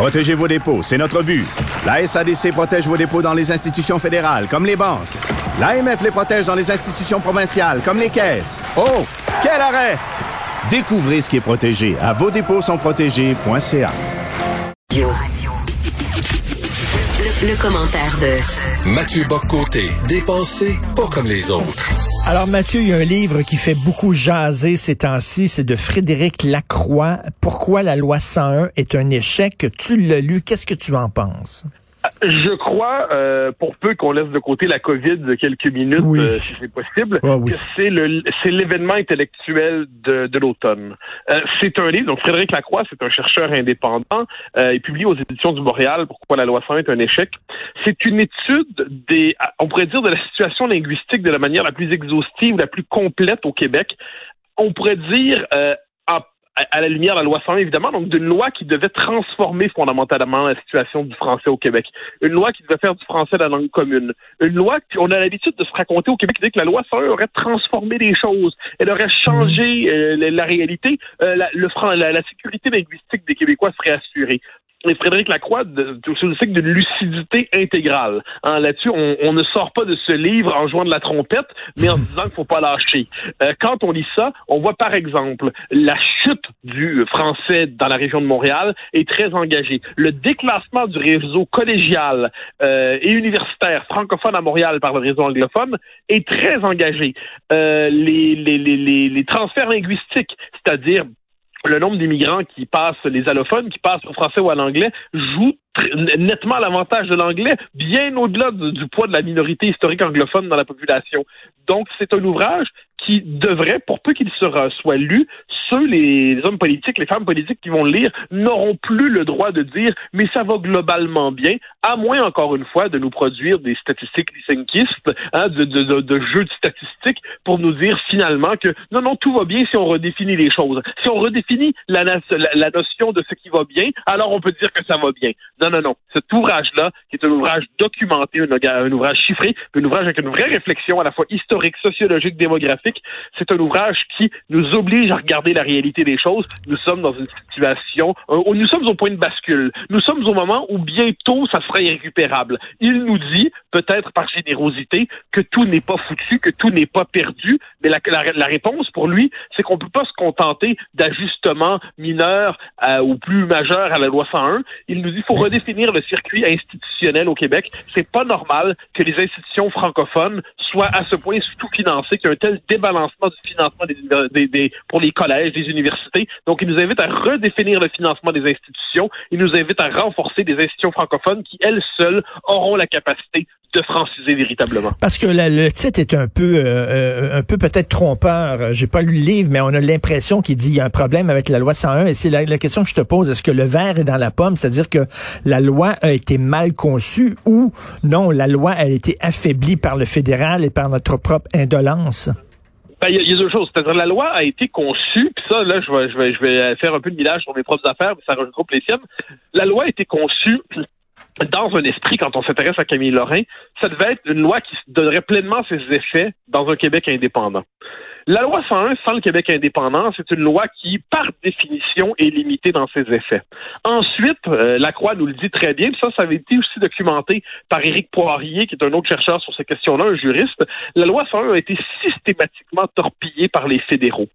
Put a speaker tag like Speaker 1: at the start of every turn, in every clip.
Speaker 1: Protégez vos dépôts, c'est notre but. La SADC protège vos dépôts dans les institutions fédérales, comme les banques. L'AMF les protège dans les institutions provinciales, comme les caisses. Oh, quel arrêt! Découvrez ce qui est protégé à vos dépôts sont protégés.ca.
Speaker 2: Le, commentaire de
Speaker 3: Mathieu Boccoté, dépensé pas comme les autres.
Speaker 4: Alors Mathieu, il y a un livre qui fait beaucoup jaser ces temps-ci, c'est de Frédéric Lacroix. Pourquoi la loi 101 est un échec? Tu l'as lu, qu'est-ce que tu en penses?
Speaker 5: Je crois, euh, pour peu qu'on laisse de côté la COVID de quelques minutes, euh, si c'est possible,
Speaker 4: ah
Speaker 5: que c'est le c'est l'événement intellectuel de, de l'automne. Euh, c'est un livre, donc Frédéric Lacroix, c'est un chercheur indépendant, il publie aux éditions du Montréal Pourquoi la loi 101 est un échec. C'est une étude des, on pourrait dire, de la situation linguistique de la manière la plus exhaustive, la plus complète au Québec. On pourrait dire à la lumière de la loi 101, évidemment, donc d'une loi qui devait transformer fondamentalement la situation du français au Québec. Une loi qui devait faire du français la langue commune. Une loi on a l'habitude de se raconter au Québec que la loi 101 aurait transformé les choses. Elle aurait changé euh, la, réalité. Euh, le, la, la sécurité linguistique des Québécois serait assurée et Frédéric Lacroix, cycle de lucidité intégrale. Hein, Là-dessus, on, on, ne sort pas de ce livre en jouant de la trompette, mais en disant qu'il faut pas lâcher. Euh, quand on lit ça, on voit par exemple la chute du français dans la région de Montréal est très engagée. Le déclassement du réseau collégial euh, et universitaire francophone à Montréal par le réseau anglophone est très engagé. Euh, les, les, les, les transferts linguistiques, c'est-à-dire le nombre d'immigrants qui passent, les allophones, qui passent au français ou à l'anglais, joue nettement l'avantage de l'anglais, bien au-delà du, poids de la minorité historique anglophone dans la population. Donc, c'est un ouvrage qui devrait, pour peu qu'il soit lu, ceux, les hommes politiques, les femmes politiques qui vont le lire, n'auront plus le droit de dire mais ça va globalement bien, à moins, encore une fois, de nous produire des statistiques lysenkistes, hein, de, jeux de statistiques pour nous dire finalement que non, non, tout va bien si on redéfinit les choses. Si on redéfinit la, notion de ce qui va bien, alors on peut dire que ça va bien. Non, non. Cet ouvrage-là, qui est un ouvrage documenté, un, ouvrage chiffré, un ouvrage avec une vraie réflexion à la fois historique, sociologique, démographique, c'est un ouvrage qui nous oblige à regarder la réalité des choses. Nous sommes dans une situation où nous sommes au point de bascule. Nous sommes au moment où bientôt ça sera irrécupérable. Il nous dit, peut-être par générosité, que tout n'est pas foutu, que tout n'est pas perdu, mais la, la, réponse pour lui, c'est qu'on ne peut pas se contenter d'ajustements mineurs euh, ou plus majeurs à la loi 101. Il nous dit qu'il faut redéfinir le circuit institutionnel au Québec. C'est pas normal que les institutions francophones soient à ce point sous-financées, qu'il y ait un tel débalancement du financement des, des, pour les collèges, des universités. Donc, il nous invite à redéfinir le financement des institutions. Il nous invite à renforcer des institutions francophones qui, elles seules, auront la capacité de franciser véritablement.
Speaker 4: Parce que le titre est un peu, euh, euh, un peu peut-être trompeur. J'ai pas lu le livre, mais on a l'impression qu'il dit il y a un problème avec la loi 101. Et c'est la, la, question que je te pose. Est-ce que le verre est dans la pomme, c'est-à-dire que la loi a été mal conçue ou non, la loi a été affaiblie par le fédéral et par notre propre indolence?
Speaker 5: Ben, il y, a deux choses. C'est-à-dire, la loi a été conçue, puis ça, là, je vais, faire un peu de millage sur mes propres affaires, mais ça regroupe les siennes. La loi a été conçue dans un esprit, quand on s'intéresse à Camille Lorrain, ça devait être une loi qui donnerait pleinement ses effets dans un Québec indépendant. La loi 101 sans le Québec indépendant, c'est une loi qui, par définition, est limitée dans ses effets. Ensuite, euh, la Croix nous le dit très bien, ça, ça avait été aussi documenté par Éric Poirier, qui est un autre chercheur sur ces questions-là, un juriste. La loi 101 a été systématiquement torpillée par les fédéraux.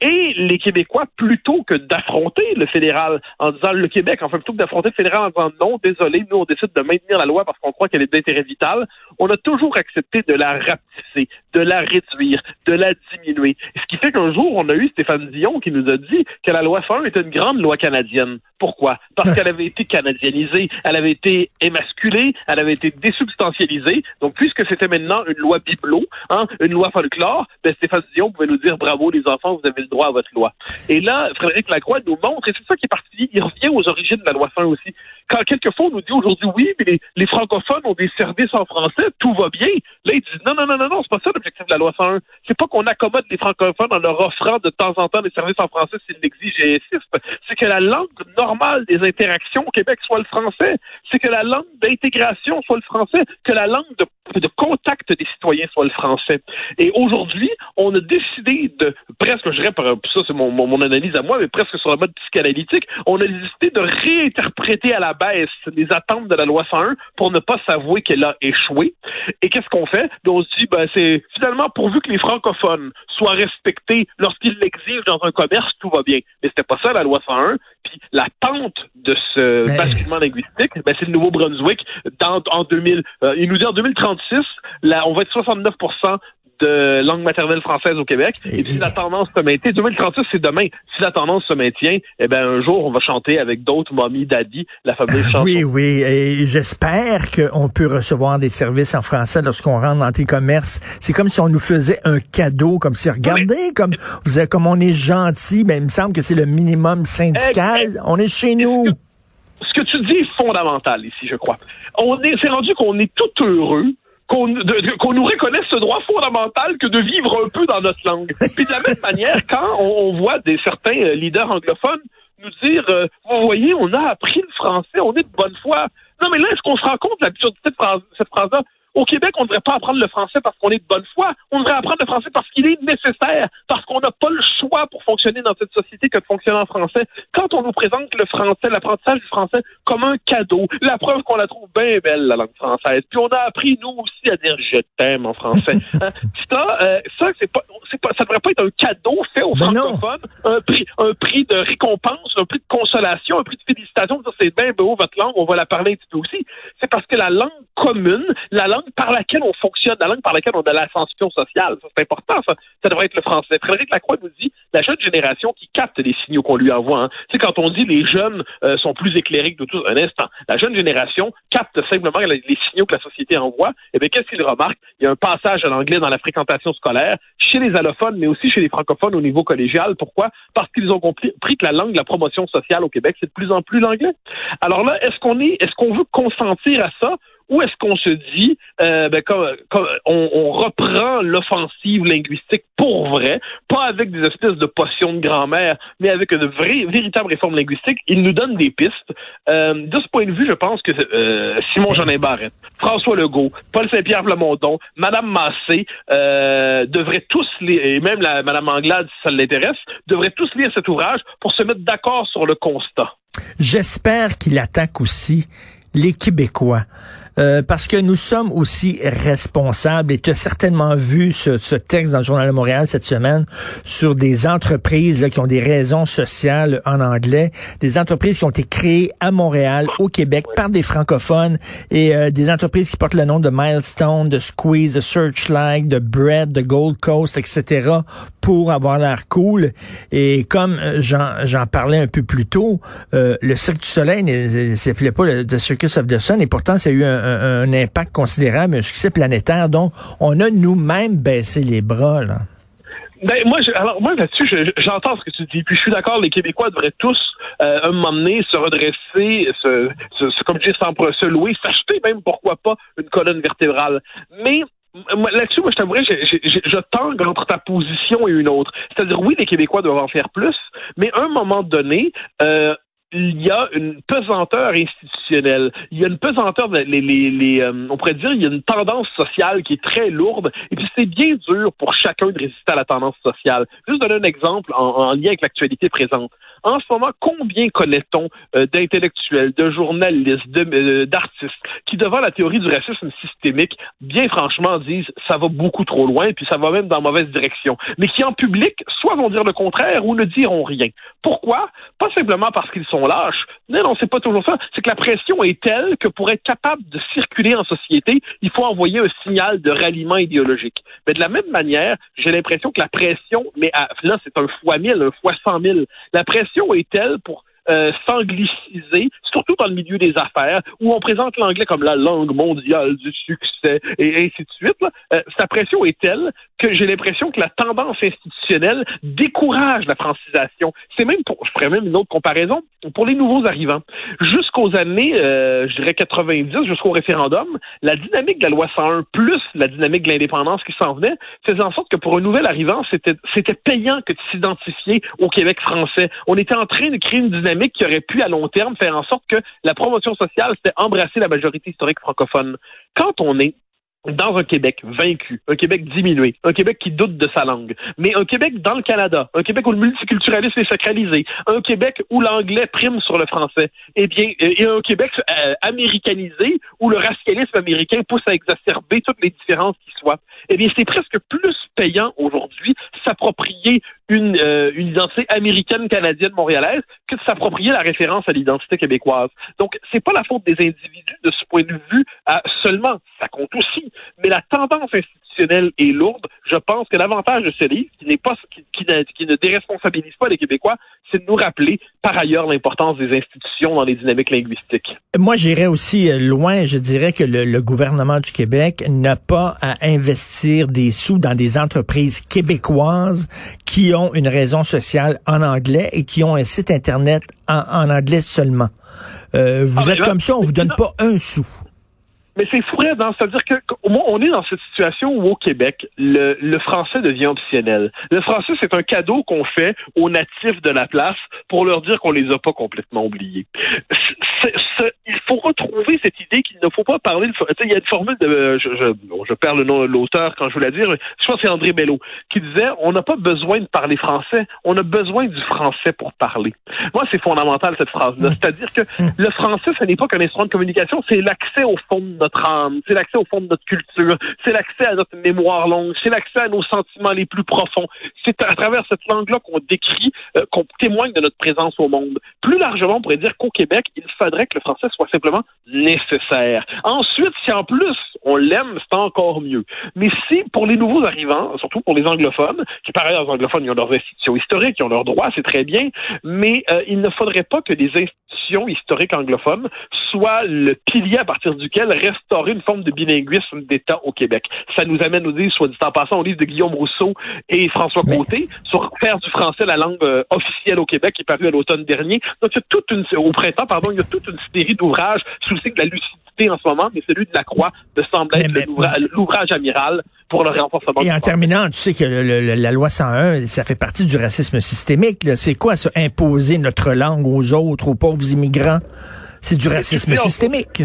Speaker 5: Et les Québécois, plutôt que d'affronter le fédéral en disant le Québec, enfin plutôt que d'affronter le fédéral en disant non, désolé, nous on décide de maintenir la loi parce qu'on croit qu'elle est d'intérêt vital, on a toujours accepté de la rapetisser, de la réduire, de la diminuer ce qui fait qu'un jour, on a eu Stéphane Dion qui nous a dit que la loi 101 était une grande loi canadienne. Pourquoi? Parce qu'elle avait été canadianisée, elle avait été émasculée, elle avait été désubstantialisée. Donc, puisque c'était maintenant une loi bibelot, hein, une loi folklore, ben, Stéphane Dion pouvait nous dire bravo les enfants, vous avez le droit à votre loi. Et là, Frédéric Lacroix nous montre, et c'est ça qui est parti, il revient aux origines de la loi 101 aussi. Quand quelquefois on nous dit aujourd'hui oui, mais les, francophones ont des services en français, tout va bien. Là, ils disent non, non, non, non, non, c'est pas ça l'objectif de la loi 101. C'est pas qu'on accommode les francophones en leur offrant de temps en temps des services en français s'ils l'exigent et insistent. C'est que la langue normale des interactions au Québec soit le français. C'est que la langue d'intégration soit le français. Que la langue de de contact des citoyens soit le français. Et aujourd'hui, on a décidé de, presque, je dirais, ça c'est mon, mon, analyse à moi, mais presque sur le mode psychanalytique, on a décidé de réinterpréter à la baisse les attentes de la loi 101 pour ne pas s'avouer qu'elle a échoué. Et qu'est-ce qu'on fait? Ben, on se dit, ben, c'est finalement, pourvu que les francophones soient respectés lorsqu'ils l'exigent dans un commerce, tout va bien. Mais c'était pas ça, la loi 101. Puis la tente de ce basculement linguistique, ben, c'est le Nouveau-Brunswick en 2000. Euh, il nous dit en 2036, là, on va être 69 de langue maternelle française au Québec. Et, si la tendance se maintient, 2036, c'est demain. Si la tendance se maintient, eh ben un jour, on va chanter avec d'autres Mommy Daddy, la fameuse chanson.
Speaker 4: Oui, oui. Et j'espère qu'on peut recevoir des services en français lorsqu'on rentre dans tes commerces. C'est comme si on nous faisait un cadeau, comme si, regardez, comme, vous comme on est gentil, mais il me semble que c'est le minimum syndical. on est chez nous.
Speaker 5: Ce que tu dis est fondamental ici, je crois. On est, c'est rendu qu'on est tout heureux qu'on nous reconnaisse ce droit fondamental que de vivre un peu dans notre langue. Puis de la même manière, quand on, voit des certains euh, leaders anglophones nous dire, euh, vous voyez, on a appris le français, on est de bonne foi. Non, mais là, est-ce qu'on se rend compte de l'absurdité de cette phrase-là? Au Québec, on ne devrait pas apprendre le français parce qu'on est de bonne foi. On devrait apprendre le français parce qu'il est nécessaire, parce qu'on n'a pas le choix pour fonctionner dans cette société que de fonctionner en français. Quand on nous présente le français, l'apprentissage du français comme un cadeau, la preuve qu'on la trouve bien belle, la langue française. Puis on a appris, nous aussi, à dire je t'aime en français. Hein? Ça, euh, ça, c'est pas, pas, ça devrait pas être un cadeau fait aux ben francophones, un prix, un prix de récompense, un prix de consolation, un prix de félicitation. C'est bien beau votre langue, on va la parler un petit peu aussi. C'est parce que la langue commune, la par laquelle on fonctionne, la langue par laquelle on a l'ascension sociale. Ça, c'est important, ça. Ça devrait être le français. Frédéric Lacroix nous dit la jeune génération qui capte les signaux qu'on lui envoie. Hein. Tu sais, quand on dit les jeunes euh, sont plus éclairés que tous, un instant, la jeune génération capte simplement les, signaux que la société envoie. Et eh bien, qu'est-ce qu'il remarque? Il y a un passage à l'anglais dans la fréquentation scolaire chez les allophones, mais aussi chez les francophones au niveau collégial. Pourquoi? Parce qu'ils ont compris que la langue de la promotion sociale au Québec, c'est de plus en plus l'anglais. Alors là, est-ce qu'on est, est-ce qu'on veut consentir à ça? Ou est-ce qu'on se dit, euh, ben, on, reprend l'offensive linguistique pour vrai, pas avec des espèces de potions de grand-mère, mais avec une vraie, véritable réforme linguistique. Il nous donne des pistes. Euh, de ce point de vue, je pense que euh, Simon Jeanin Barrette, François Legault, Paul Saint-Pierre Plamondon, Madame Massé devraient tous lire, et même la, Madame Anglade, si ça l'intéresse, devraient tous lire cet ouvrage pour se mettre d'accord sur le constat.
Speaker 4: J'espère qu'il attaque aussi les Québécois. Euh, parce que nous sommes aussi responsables, et tu as certainement vu ce, ce, texte dans le Journal de Montréal cette semaine sur des entreprises là, qui ont des raisons sociales en anglais, des entreprises qui ont été créées à Montréal, au Québec, par des francophones, et euh, des entreprises qui portent le nom de Milestone, de Squeeze, de Searchlight, de Bread, de Gold Coast, etc., pour avoir l'air cool. Et comme euh, j'en parlais un peu plus tôt, le Cirque du Soleil ne s'appelait pas le Circus of Sun, et pourtant, ça a eu un impact considérable, un succès planétaire. Donc, on a nous-mêmes baissé les bras. Là.
Speaker 5: Ben, moi, alors moi là-dessus, j'entends ce que tu dis. Puis je suis d'accord, les Québécois devraient tous euh, un moment donné se redresser, se, comme je dis, se louer, s'acheter même pourquoi pas une colonne vertébrale. Mais Là-dessus, moi, je t'avouerais, je, je, je, tangue entre ta position et une autre. C'est-à-dire, oui, les Québécois doivent en faire plus, mais à un moment donné, euh, il y a une pesanteur institutionnelle. Il y a une pesanteur, les, les, les, euh, on pourrait dire, il y a une tendance sociale qui est très lourde. Et puis c'est bien dur pour chacun de résister à la tendance sociale. Juste donner un exemple en, en lien avec l'actualité présente. En ce moment, combien connaît-on euh, d'intellectuels, de journalistes, euh, d'artistes qui, devant la théorie du racisme systémique, bien franchement disent ça va beaucoup trop loin, puis ça va même dans la mauvaise direction, mais qui en public soit vont dire le contraire ou ne diront rien. Pourquoi? Pas simplement parce qu'ils sont lâches. Non, non, c'est pas toujours ça. C'est que la pression est telle que pour être capable de circuler en société, il faut envoyer un signal de ralliement idéologique. Mais de la même manière, j'ai l'impression que la pression, mais là, c'est un fois mille, un fois cent mille. La pression est telle pour euh, s'angliciser, surtout dans le milieu des affaires, où on présente l'anglais comme la langue mondiale du succès et ainsi de suite. Euh, sa pression est telle que j'ai l'impression que la tendance institutionnelle décourage la francisation. C'est même, pour, je ferais même une autre comparaison, pour les nouveaux arrivants. Jusqu'aux années, euh, je dirais 90, jusqu'au référendum, la dynamique de la loi 101 plus la dynamique de l'indépendance qui s'en venait faisait en sorte que pour un nouvel arrivant, c'était, payant que de s'identifier au Québec français. On était en train de créer une dynamique qui aurait pu, à long terme, faire en sorte que la promotion sociale, c'était embrasser la majorité historique francophone. Quand on est dans un Québec vaincu, un Québec diminué, un Québec qui doute de sa langue, mais un Québec dans le Canada, un Québec où le multiculturalisme est sacralisé, un Québec où l'anglais prime sur le français, eh bien, euh, et un Québec euh, américanisé où le racialisme américain pousse à exacerber toutes les différences qui soient. Eh bien, c'est presque plus aujourd'hui s'approprier une, euh, une identité américaine, canadienne, montréalaise que de s'approprier la référence à l'identité québécoise. Donc, c'est pas la faute des individus de ce point de vue seulement, ça compte aussi, mais la tendance institutionnelle est lourde. Je pense que l'avantage de ce livre, qui n'est pas, qui, qui, ne déresponsabilise pas les Québécois, c'est de nous rappeler par ailleurs l'importance des institutions dans les dynamiques linguistiques.
Speaker 4: Moi, j'irais aussi euh, loin. Je dirais que le, le gouvernement du Québec n'a pas à investir des sous dans des entreprises québécoises qui ont une raison sociale en anglais et qui ont un site internet en, en anglais seulement. Euh, vous ah, êtes comme ça, on vous donne pas un sou.
Speaker 5: Mais c'est fou, hein, c'est-à-dire que on est dans cette situation où au Québec, le, le français devient optionnel. Le français, c'est un cadeau qu'on fait aux natifs de la place pour leur dire qu'on les a pas complètement oubliés. Il faut retrouver cette idée qu'il ne faut pas parler. Il y a une formule de, je, je, je perds le nom de l'auteur quand je veux la dire. Je pense que c'est André Bello qui disait on n'a pas besoin de parler français, on a besoin du français pour parler. Moi, c'est fondamental cette phrase-là. C'est-à-dire que le français, ce n'est pas qu'un instrument de communication, c'est l'accès au fond de notre âme, c'est l'accès au fond de notre culture, c'est l'accès à notre mémoire longue, c'est l'accès à nos sentiments les plus profonds. C'est à travers cette langue-là qu'on décrit, euh, qu'on témoigne de notre présence au monde. Plus largement, on pourrait dire qu'au Québec, il faudrait que le français soit simplement nécessaire. Ensuite, si en plus on l'aime, c'est encore mieux. Mais si pour les nouveaux arrivants, surtout pour les anglophones, qui par ailleurs les anglophones, ils ont leurs institutions historiques, ils ont leurs droits, c'est très bien, mais euh, il ne faudrait pas que des institutions historiques anglophones soient le pilier à partir duquel restaurer une forme de bilinguisme d'État au Québec. Ça nous amène au livre, soit dit en passant, au livre de Guillaume Rousseau et François Côté sur faire du français la langue euh, officielle au Québec, qui est paru à l'automne dernier. Donc, il y a toute une, au printemps, pardon, il y a toute une série d'ouvrages sous le signe de la lucidité en ce moment, mais celui de la Croix de semble être l'ouvrage amiral pour le renforcement.
Speaker 4: Et en terminant, tu sais que la loi 101, ça fait partie du racisme systémique. C'est quoi ça, imposer notre langue aux autres, aux pauvres immigrants? C'est du racisme systémique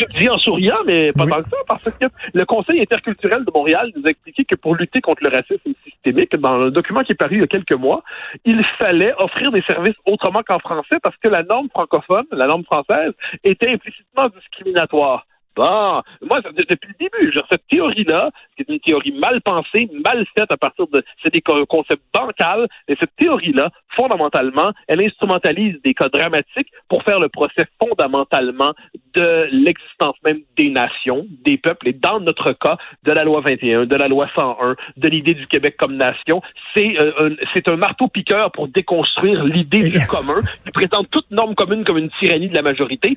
Speaker 5: je dis en souriant, mais pas tant que ça, parce que le Conseil interculturel de Montréal nous a expliqué que pour lutter contre le racisme systémique, dans le document qui est paru il y a quelques mois, il fallait offrir des services autrement qu'en français parce que la norme francophone, la norme française, était implicitement discriminatoire. Bon, moi, depuis le début, genre, cette théorie-là, c'est une théorie mal pensée, mal faite à partir de... C'est des concepts bancals, et cette théorie-là, fondamentalement, elle instrumentalise des cas dramatiques pour faire le procès fondamentalement de l'existence même des nations, des peuples, et dans notre cas, de la loi 21, de la loi 101, de l'idée du Québec comme nation. C'est euh, c'est un marteau-piqueur pour déconstruire l'idée du commun, qui présente toute norme commune comme une tyrannie de la majorité.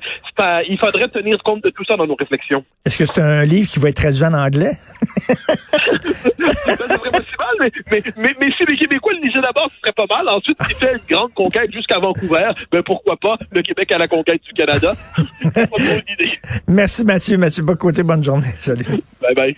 Speaker 5: il faudrait tenir compte de tout ça dans nos
Speaker 4: Est-ce que c'est un livre qui va être traduit en anglais?
Speaker 5: ça serait pas mal, mais, mais, mais, si les Québécois le lisaient d'abord, ce serait pas mal. Ensuite, s'il fait une grande conquête jusqu'à Vancouver, ben pourquoi pas le Québec à la conquête du Canada?
Speaker 4: Merci Mathieu. Mathieu Bocoté, bonne journée. Salut.
Speaker 5: Bye bye.